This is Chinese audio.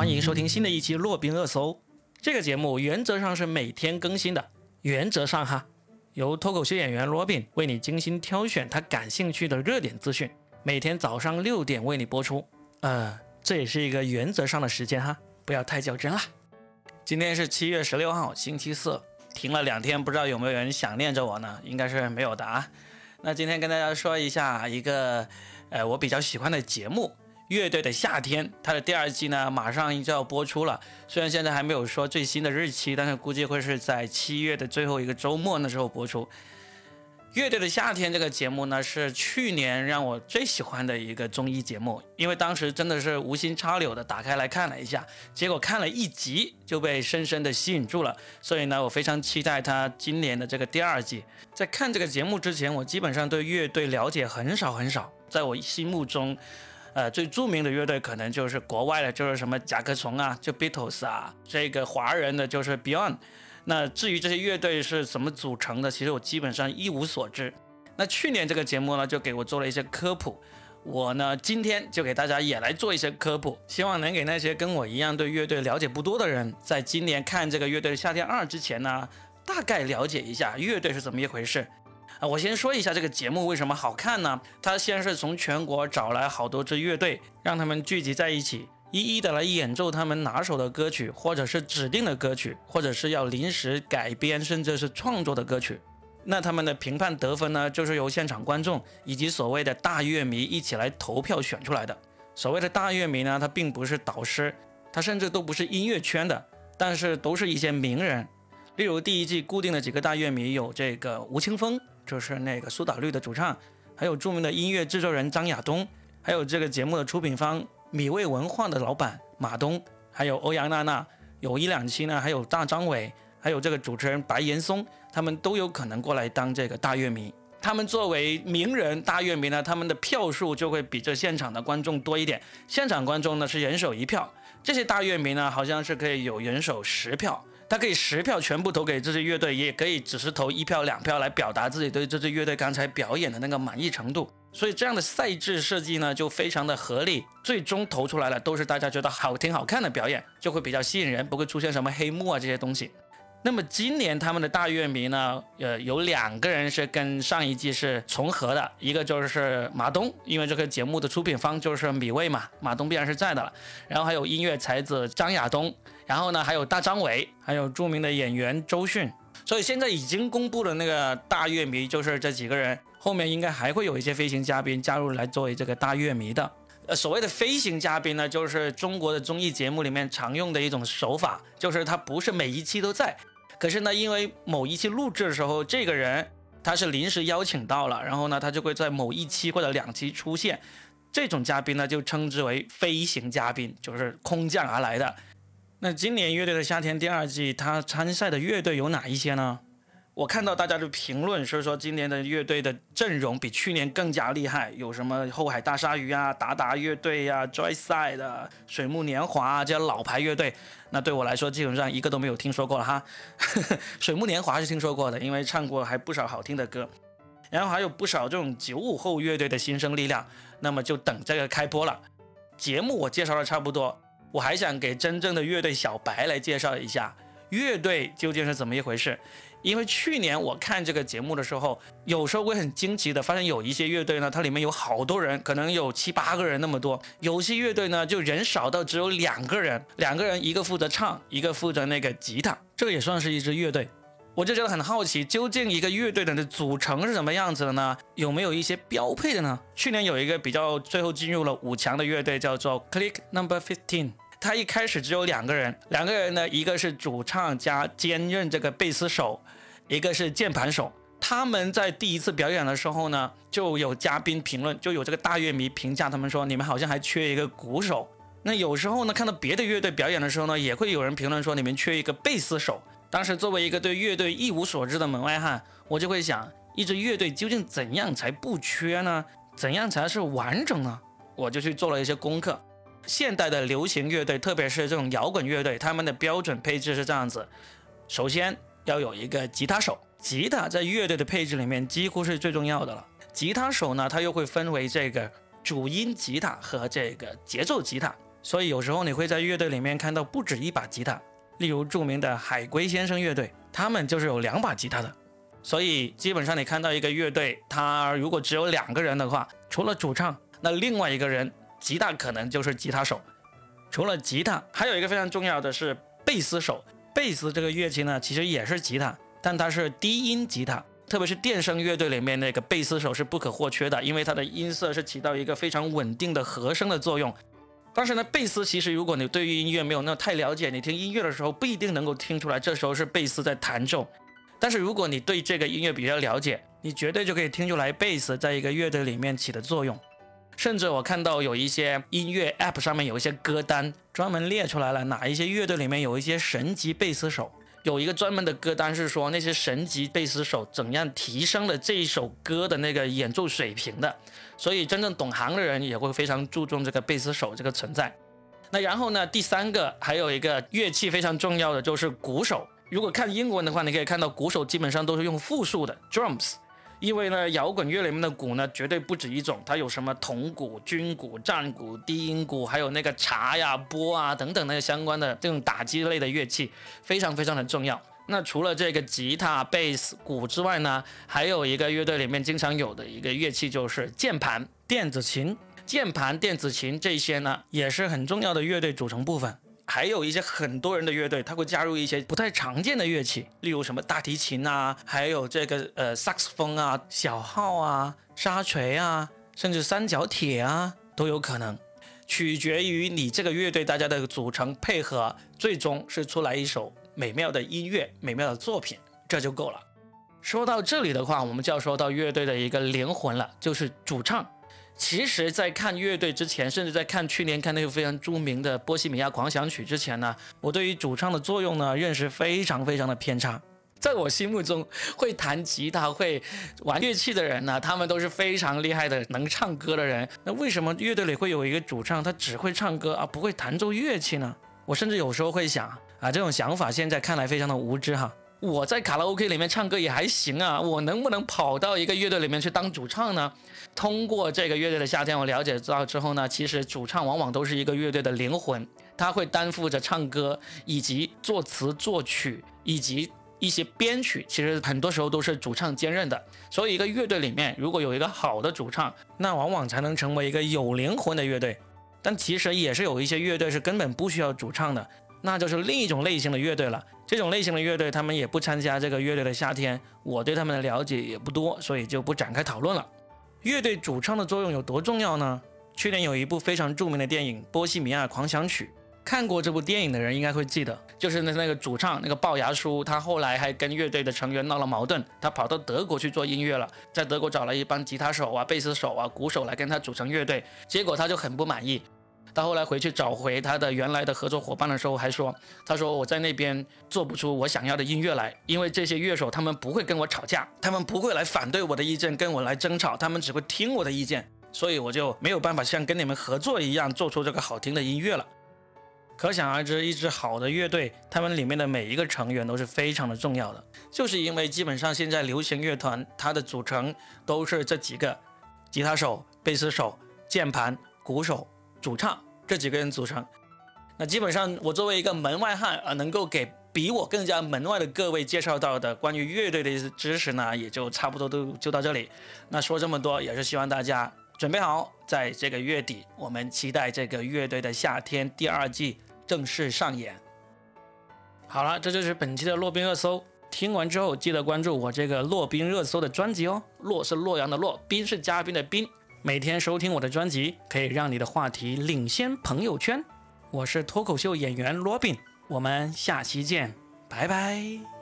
欢迎收听新的一期《洛宾热搜》。这个节目原则上是每天更新的，原则上哈，由脱口秀演员罗宾为你精心挑选他感兴趣的热点资讯，每天早上六点为你播出。呃，这也是一个原则上的时间哈，不要太较真啦。今天是七月十六号，星期四，停了两天，不知道有没有人想念着我呢？应该是没有的啊。那今天跟大家说一下一个，呃，我比较喜欢的节目。乐队的夏天，它的第二季呢，马上就要播出了。虽然现在还没有说最新的日期，但是估计会是在七月的最后一个周末那时候播出。乐队的夏天这个节目呢，是去年让我最喜欢的一个综艺节目，因为当时真的是无心插柳的打开来看了一下，结果看了一集就被深深的吸引住了。所以呢，我非常期待它今年的这个第二季。在看这个节目之前，我基本上对乐队了解很少很少，在我心目中。呃，最著名的乐队可能就是国外的，就是什么甲壳虫啊，就 Beatles 啊，这个华人的就是 Beyond。那至于这些乐队是怎么组成的，其实我基本上一无所知。那去年这个节目呢，就给我做了一些科普。我呢，今天就给大家也来做一些科普，希望能给那些跟我一样对乐队了解不多的人，在今年看这个乐队夏天二之前呢，大概了解一下乐队是怎么一回事。啊，我先说一下这个节目为什么好看呢？他先是从全国找来好多支乐队，让他们聚集在一起，一一的来演奏他们拿手的歌曲，或者是指定的歌曲，或者是要临时改编，甚至是创作的歌曲。那他们的评判得分呢，就是由现场观众以及所谓的大乐迷一起来投票选出来的。所谓的大乐迷呢，他并不是导师，他甚至都不是音乐圈的，但是都是一些名人。例如第一季固定的几个大乐迷有这个吴青峰。就是那个苏打绿的主唱，还有著名的音乐制作人张亚东，还有这个节目的出品方米味文化的老板马东，还有欧阳娜娜，有一两期呢，还有大张伟，还有这个主持人白岩松，他们都有可能过来当这个大乐迷。他们作为名人大乐迷呢，他们的票数就会比这现场的观众多一点。现场观众呢是人手一票，这些大乐迷呢好像是可以有人手十票。他可以十票全部投给这支乐队，也可以只是投一票、两票来表达自己对这支乐队刚才表演的那个满意程度。所以这样的赛制设计呢，就非常的合理。最终投出来了都是大家觉得好听、好看的表演，就会比较吸引人，不会出现什么黑幕啊这些东西。那么今年他们的大乐迷呢，呃，有两个人是跟上一季是重合的，一个就是马东，因为这个节目的出品方就是米未嘛，马东必然是在的了。然后还有音乐才子张亚东，然后呢还有大张伟，还有著名的演员周迅。所以现在已经公布的那个大乐迷就是这几个人，后面应该还会有一些飞行嘉宾加入来作为这个大乐迷的。呃，所谓的飞行嘉宾呢，就是中国的综艺节目里面常用的一种手法，就是他不是每一期都在，可是呢，因为某一期录制的时候，这个人他是临时邀请到了，然后呢，他就会在某一期或者两期出现，这种嘉宾呢就称之为飞行嘉宾，就是空降而来的。那今年乐队的夏天第二季，他参赛的乐队有哪一些呢？我看到大家的评论是说，今年的乐队的阵容比去年更加厉害，有什么后海大鲨鱼啊、达达乐队呀、Joyside 的水木年华啊这些老牌乐队。那对我来说，基本上一个都没有听说过了哈。水木年华是听说过的，因为唱过还不少好听的歌。然后还有不少这种九五后乐队的新生力量，那么就等这个开播了。节目我介绍的差不多，我还想给真正的乐队小白来介绍一下。乐队究竟是怎么一回事？因为去年我看这个节目的时候，有时候会很惊奇的发现，有一些乐队呢，它里面有好多人，可能有七八个人那么多；有些乐队呢，就人少到只有两个人，两个人一个负责唱，一个负责那个吉他，这个也算是一支乐队。我就觉得很好奇，究竟一个乐队的组成是什么样子的呢？有没有一些标配的呢？去年有一个比较最后进入了五强的乐队，叫做 Click Number Fifteen。他一开始只有两个人，两个人呢，一个是主唱加兼任这个贝斯手，一个是键盘手。他们在第一次表演的时候呢，就有嘉宾评论，就有这个大乐迷评价他们说，你们好像还缺一个鼓手。那有时候呢，看到别的乐队表演的时候呢，也会有人评论说，你们缺一个贝斯手。当时作为一个对乐队一无所知的门外汉，我就会想，一支乐队究竟怎样才不缺呢？怎样才是完整呢？我就去做了一些功课。现代的流行乐队，特别是这种摇滚乐队，他们的标准配置是这样子：首先要有一个吉他手，吉他在乐队的配置里面几乎是最重要的了。吉他手呢，它又会分为这个主音吉他和这个节奏吉他。所以有时候你会在乐队里面看到不止一把吉他。例如著名的海龟先生乐队，他们就是有两把吉他的。所以基本上你看到一个乐队，他如果只有两个人的话，除了主唱，那另外一个人吉他可能就是吉他手。除了吉他，还有一个非常重要的是贝斯手。贝斯这个乐器呢，其实也是吉他，但它是低音吉他。特别是电声乐队里面那个贝斯手是不可或缺的，因为它的音色是起到一个非常稳定的和声的作用。但是呢，贝斯其实如果你对于音乐没有那么太了解，你听音乐的时候不一定能够听出来，这时候是贝斯在弹奏。但是如果你对这个音乐比较了解，你绝对就可以听出来贝斯在一个乐队里面起的作用。甚至我看到有一些音乐 App 上面有一些歌单，专门列出来了哪一些乐队里面有一些神级贝斯手。有一个专门的歌单是说那些神级贝斯手怎样提升了这一首歌的那个演奏水平的，所以真正懂行的人也会非常注重这个贝斯手这个存在。那然后呢，第三个还有一个乐器非常重要的就是鼓手。如果看英文的话，你可以看到鼓手基本上都是用复数的 drums。因为呢，摇滚乐里面的鼓呢，绝对不止一种，它有什么铜鼓、军鼓、战鼓、低音鼓，还有那个茶呀、钵啊等等那些相关的这种打击类的乐器，非常非常的重要。那除了这个吉他、贝斯、鼓之外呢，还有一个乐队里面经常有的一个乐器就是键盘、电子琴、键盘、电子琴这些呢，也是很重要的乐队组成部分。还有一些很多人的乐队，他会加入一些不太常见的乐器，例如什么大提琴啊，还有这个呃萨克斯风啊、小号啊、沙锤啊，甚至三角铁啊都有可能，取决于你这个乐队大家的组成配合，最终是出来一首美妙的音乐、美妙的作品，这就够了。说到这里的话，我们就要说到乐队的一个灵魂了，就是主唱。其实，在看乐队之前，甚至在看去年看那个非常著名的《波西米亚狂想曲》之前呢，我对于主唱的作用呢认识非常非常的偏差。在我心目中，会弹吉他、会玩乐器的人呢，他们都是非常厉害的、能唱歌的人。那为什么乐队里会有一个主唱，他只会唱歌而不会弹奏乐器呢？我甚至有时候会想啊，这种想法现在看来非常的无知哈。我在卡拉 OK 里面唱歌也还行啊，我能不能跑到一个乐队里面去当主唱呢？通过这个乐队的夏天，我了解到之后呢，其实主唱往往都是一个乐队的灵魂，他会担负着唱歌以及作词作曲以及一些编曲，其实很多时候都是主唱兼任的。所以一个乐队里面如果有一个好的主唱，那往往才能成为一个有灵魂的乐队。但其实也是有一些乐队是根本不需要主唱的。那就是另一种类型的乐队了。这种类型的乐队，他们也不参加这个乐队的夏天。我对他们的了解也不多，所以就不展开讨论了。乐队主唱的作用有多重要呢？去年有一部非常著名的电影《波西米亚狂想曲》，看过这部电影的人应该会记得，就是那那个主唱那个龅牙叔，他后来还跟乐队的成员闹了矛盾，他跑到德国去做音乐了，在德国找了一帮吉他手啊、贝斯手啊、鼓手来跟他组成乐队，结果他就很不满意。到后来回去找回他的原来的合作伙伴的时候，还说：“他说我在那边做不出我想要的音乐来，因为这些乐手他们不会跟我吵架，他们不会来反对我的意见，跟我来争吵，他们只会听我的意见，所以我就没有办法像跟你们合作一样做出这个好听的音乐了。可想而知，一支好的乐队，他们里面的每一个成员都是非常的重要的，就是因为基本上现在流行乐团它的组成都是这几个：吉他手、贝斯手、键盘、鼓手。”主唱这几个人组成，那基本上我作为一个门外汉啊，能够给比我更加门外的各位介绍到的关于乐队的知识呢，也就差不多都就到这里。那说这么多，也是希望大家准备好，在这个月底，我们期待这个乐队的夏天第二季正式上演。好了，这就是本期的洛宾热搜。听完之后，记得关注我这个洛宾热搜的专辑哦。洛是洛阳的洛，宾是嘉宾的宾。每天收听我的专辑，可以让你的话题领先朋友圈。我是脱口秀演员罗宾，我们下期见，拜拜。